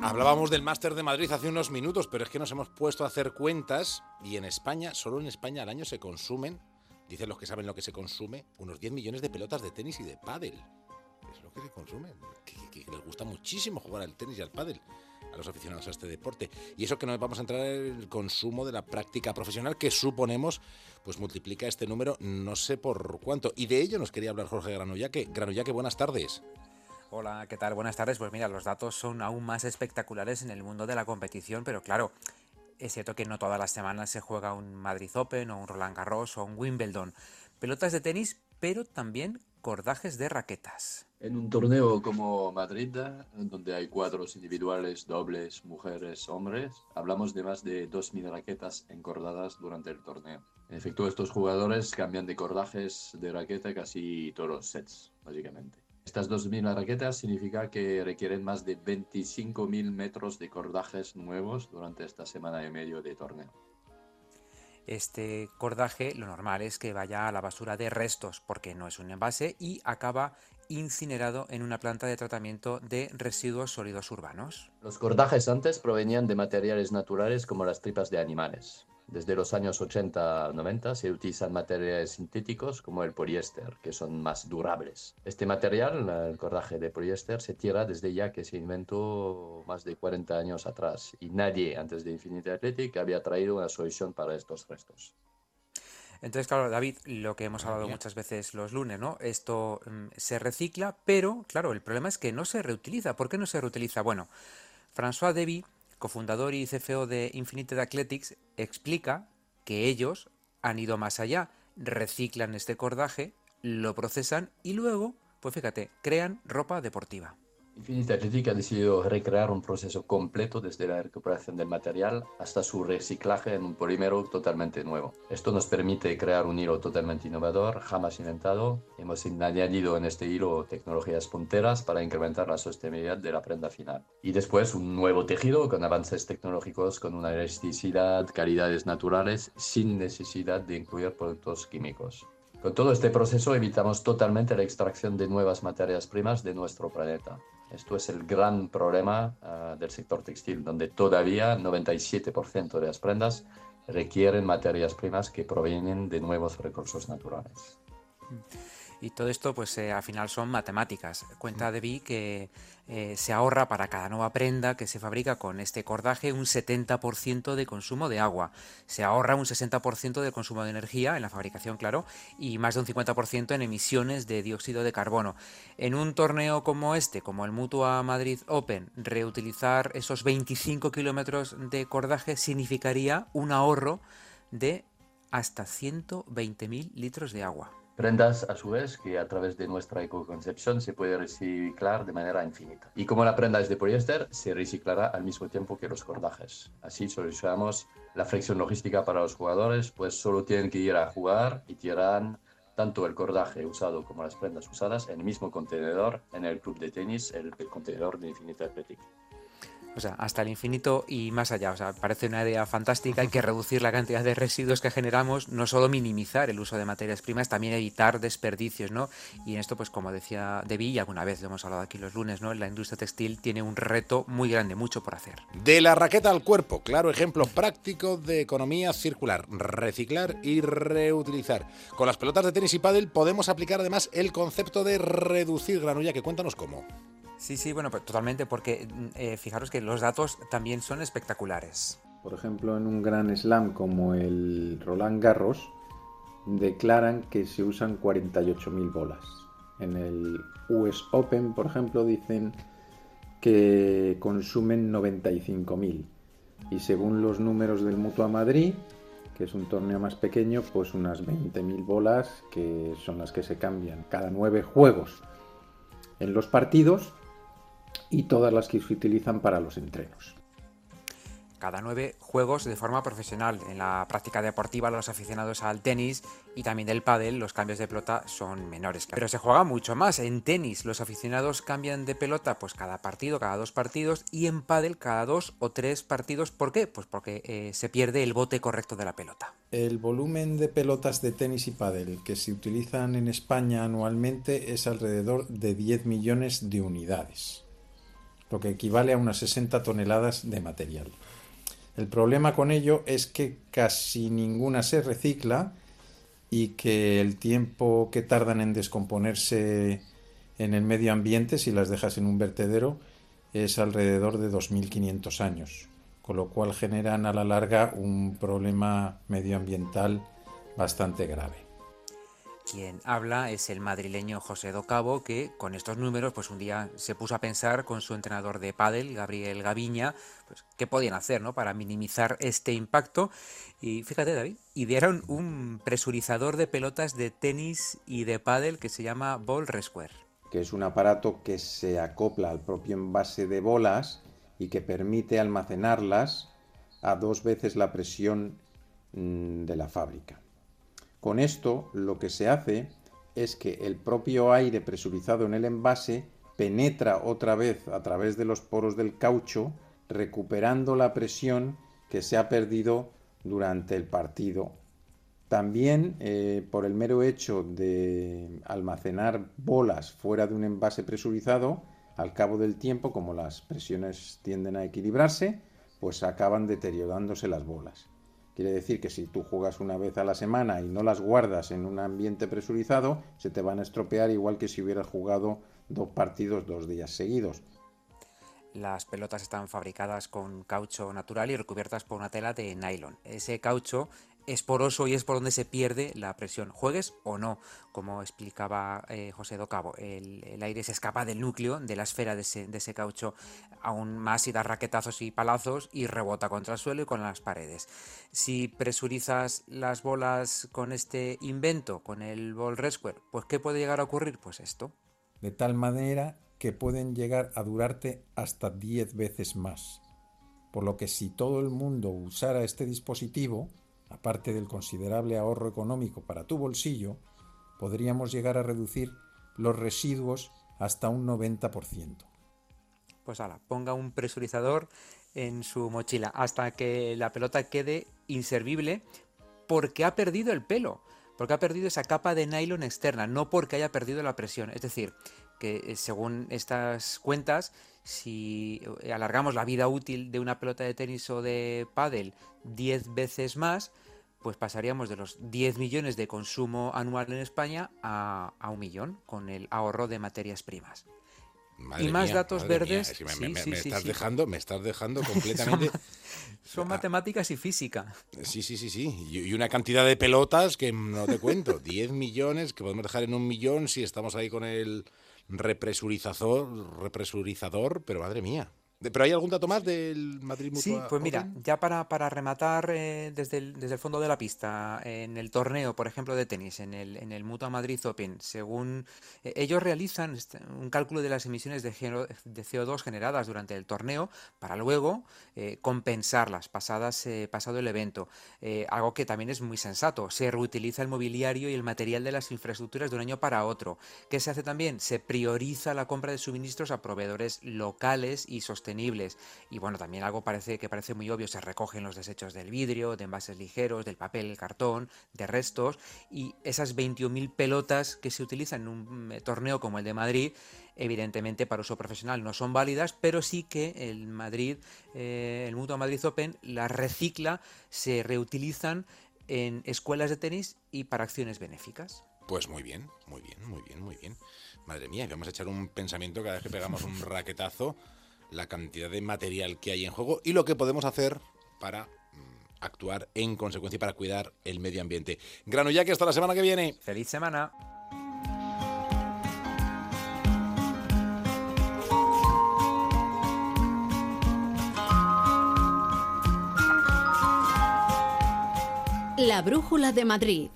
Hablábamos del Máster de Madrid hace unos minutos, pero es que nos hemos puesto a hacer cuentas y en España, solo en España al año se consumen, dicen los que saben lo que se consume, unos 10 millones de pelotas de tenis y de pádel. Es lo que se consume. Que, les gusta muchísimo jugar al tenis y al pádel a los aficionados a este deporte. Y eso que no vamos a entrar en el consumo de la práctica profesional que suponemos pues multiplica este número no sé por cuánto. Y de ello nos quería hablar Jorge Granullaque. Granullaque, buenas tardes. Hola, ¿qué tal? Buenas tardes. Pues mira, los datos son aún más espectaculares en el mundo de la competición, pero claro, es cierto que no todas las semanas se juega un Madrid Open o un Roland Garros o un Wimbledon. Pelotas de tenis, pero también cordajes de raquetas. En un torneo como Madrid, donde hay cuadros individuales, dobles, mujeres, hombres, hablamos de más de 2.000 raquetas encordadas durante el torneo. En efecto, estos jugadores cambian de cordajes de raqueta casi todos los sets, básicamente. Estas 2.000 raquetas significa que requieren más de 25.000 metros de cordajes nuevos durante esta semana y medio de torneo. Este cordaje lo normal es que vaya a la basura de restos porque no es un envase y acaba incinerado en una planta de tratamiento de residuos sólidos urbanos. Los cordajes antes provenían de materiales naturales como las tripas de animales. Desde los años 80-90 se utilizan materiales sintéticos como el poliéster, que son más durables. Este material, el cordaje de poliéster, se tira desde ya que se inventó más de 40 años atrás y nadie antes de Infinity Athletic había traído una solución para estos restos. Entonces, claro, David, lo que hemos hablado muchas veces los lunes, ¿no? Esto mm, se recicla, pero, claro, el problema es que no se reutiliza. ¿Por qué no se reutiliza? Bueno, François Deby cofundador y CFO de Infinite Athletics, explica que ellos han ido más allá, reciclan este cordaje, lo procesan y luego, pues fíjate, crean ropa deportiva. Infinite Athletic ha decidido recrear un proceso completo desde la recuperación del material hasta su reciclaje en un polímero totalmente nuevo. Esto nos permite crear un hilo totalmente innovador, jamás inventado. Hemos añadido en este hilo tecnologías punteras para incrementar la sostenibilidad de la prenda final. Y después un nuevo tejido con avances tecnológicos, con una elasticidad, calidades naturales, sin necesidad de incluir productos químicos. Con todo este proceso evitamos totalmente la extracción de nuevas materias primas de nuestro planeta. Esto es el gran problema ah, del sector textil, donde todavía 97% de las prendas requieren materias primas que provienen de nuevos recursos naturales. Y todo esto, pues eh, al final son matemáticas. Cuenta Debbie que eh, se ahorra para cada nueva prenda que se fabrica con este cordaje un 70% de consumo de agua. Se ahorra un 60% de consumo de energía en la fabricación, claro, y más de un 50% en emisiones de dióxido de carbono. En un torneo como este, como el Mutua Madrid Open, reutilizar esos 25 kilómetros de cordaje significaría un ahorro de hasta 120.000 litros de agua. Prendas, a su vez, que a través de nuestra ecoconcepción se puede reciclar de manera infinita. Y como la prenda es de poliéster, se reciclará al mismo tiempo que los cordajes. Así solucionamos la fricción logística para los jugadores, pues solo tienen que ir a jugar y tiran tanto el cordaje usado como las prendas usadas en el mismo contenedor en el club de tenis, el, contenedor de Infinite Athletic. O sea, hasta el infinito y más allá. O sea, parece una idea fantástica. Hay que reducir la cantidad de residuos que generamos, no solo minimizar el uso de materias primas, también evitar desperdicios, ¿no? Y en esto, pues como decía Debbie, y alguna vez lo hemos hablado aquí los lunes, ¿no? La industria textil tiene un reto muy grande, mucho por hacer. De la raqueta al cuerpo, claro ejemplo práctico de economía circular, reciclar y reutilizar. Con las pelotas de tenis y pádel podemos aplicar además el concepto de reducir granulla, que cuéntanos cómo. Sí, sí, bueno, pues totalmente, porque mm, eh, fijaros que los datos también son espectaculares. Por ejemplo, en un gran slam como el Roland Garros, declaran que se usan 48.000 bolas. En el US Open, por ejemplo, dicen que consumen 95.000. Y según los números del Mutua Madrid, que es un torneo más pequeño, pues unas 20.000 bolas que son las que se cambian cada nueve juegos. En los partidos y todas las que se utilizan para los entrenos. Cada nueve juegos de forma profesional. En la práctica deportiva, los aficionados al tenis y también del pádel, los cambios de pelota son menores. Pero se juega mucho más. En tenis, los aficionados cambian de pelota pues cada partido, cada dos partidos, y en pádel cada dos o tres partidos. ¿Por qué? Pues porque eh, se pierde el bote correcto de la pelota. El volumen de pelotas de tenis y pádel que se utilizan en España anualmente es alrededor de 10 millones de unidades. Lo que equivale a unas 60 toneladas de material. El problema con ello es que casi ninguna se recicla y que el tiempo que tardan en descomponerse en el medio ambiente, si las dejas en un vertedero, es alrededor de 2.500 años, con lo cual generan a la larga un problema medioambiental bastante grave. Quien habla es el madrileño José Docabo, que con estos números, pues un día se puso a pensar con su entrenador de pádel, Gabriel Gaviña, pues qué podían hacer, ¿no? Para minimizar este impacto. Y fíjate, David, idearon un presurizador de pelotas de tenis y de pádel que se llama Ball Resquare. Que es un aparato que se acopla al propio envase de bolas y que permite almacenarlas a dos veces la presión mm, de la fábrica. Con esto lo que se hace es que el propio aire presurizado en el envase penetra otra vez a través de los poros del caucho, recuperando la presión que se ha perdido durante el partido. También eh, por el mero hecho de almacenar bolas fuera de un envase presurizado, al cabo del tiempo, como las presiones tienden a equilibrarse, pues acaban deteriorándose las bolas. Quiere decir que si tú juegas una vez a la semana y no las guardas en un ambiente presurizado, se te van a estropear igual que si hubieras jugado dos partidos dos días seguidos. Las pelotas están fabricadas con caucho natural y recubiertas por una tela de nylon. Ese caucho es poroso y es por donde se pierde la presión, juegues o no, como explicaba eh, José Docabo. El, el, aire se escapa del núcleo, de la esfera de ese, caucho, aún más y da raquetazos y palazos y rebota contra el suelo y con las paredes. Si presurizas las bolas con este invento, con el Ball Resquare, pues ¿qué puede llegar a ocurrir? Pues esto. De tal manera que pueden llegar a durarte hasta 10 veces más. Por lo que si todo el mundo usara este dispositivo, aparte del considerable ahorro económico para tu bolsillo, podríamos llegar a reducir los residuos hasta un 90%. Pues ahora, ponga un presurizador en su mochila hasta que la pelota quede inservible porque ha perdido el pelo, porque ha perdido esa capa de nylon externa, no porque haya perdido la presión. Es decir, que según estas cuentas, si alargamos la vida útil de una pelota de tenis o de pádel 10 veces más, pues pasaríamos de los 10 millones de consumo anual en España a, a un millón con el ahorro de materias primas. Madre y más mía, datos verdes. si me, sí, me- sí, me sí, estás dejando, me estás dejando completamente. Son matemáticas y física. Sí, sí, sí, sí. Y y una cantidad de pelotas que no te cuento. 10 millones que podemos dejar en un millón si estamos ahí con el represurizador, represurizador, pero madre mía. ¿Pero hay algún dato más del Madrid Mutua Sí, pues mira, Open? ya para, para rematar eh, desde, el, desde el fondo de la pista, en el torneo, por ejemplo, de tenis, en el, en el Mutua Madrid Open, según eh, ellos realizan este- un cálculo de las emisiones de, geno- de CO2 generadas durante el torneo para luego eh, compensarlas pasadas, pasado el evento. Algo que también es muy sensato. Se reutiliza el mobiliario y el material de las infraestructuras de un año para otro. ¿Qué se hace también? Se prioriza la compra de suministros a proveedores locales y sostenibles. Y bueno, también algo parece que parece muy obvio, se recogen los desechos del vidrio, de envases ligeros, del papel, el cartón, de restos, y esas 21.000 pelotas que se utilizan en un eh, torneo como el de Madrid, evidentemente para uso profesional no son válidas, pero sí que el Madrid, eh, el Mutua Madrid Open, las recicla, se reutilizan en escuelas de tenis y para acciones benéficas. Pues muy bien, muy bien, muy bien, muy bien. Madre mía, vamos a echar un pensamiento cada vez que pegamos un raquetazo, la cantidad de material que hay en juego y lo que podemos hacer para mm, actuar en consecuencia y para cuidar el medio ambiente. Grano ya que hasta la semana que viene. ¡Feliz semana! La Brújula de Madrid.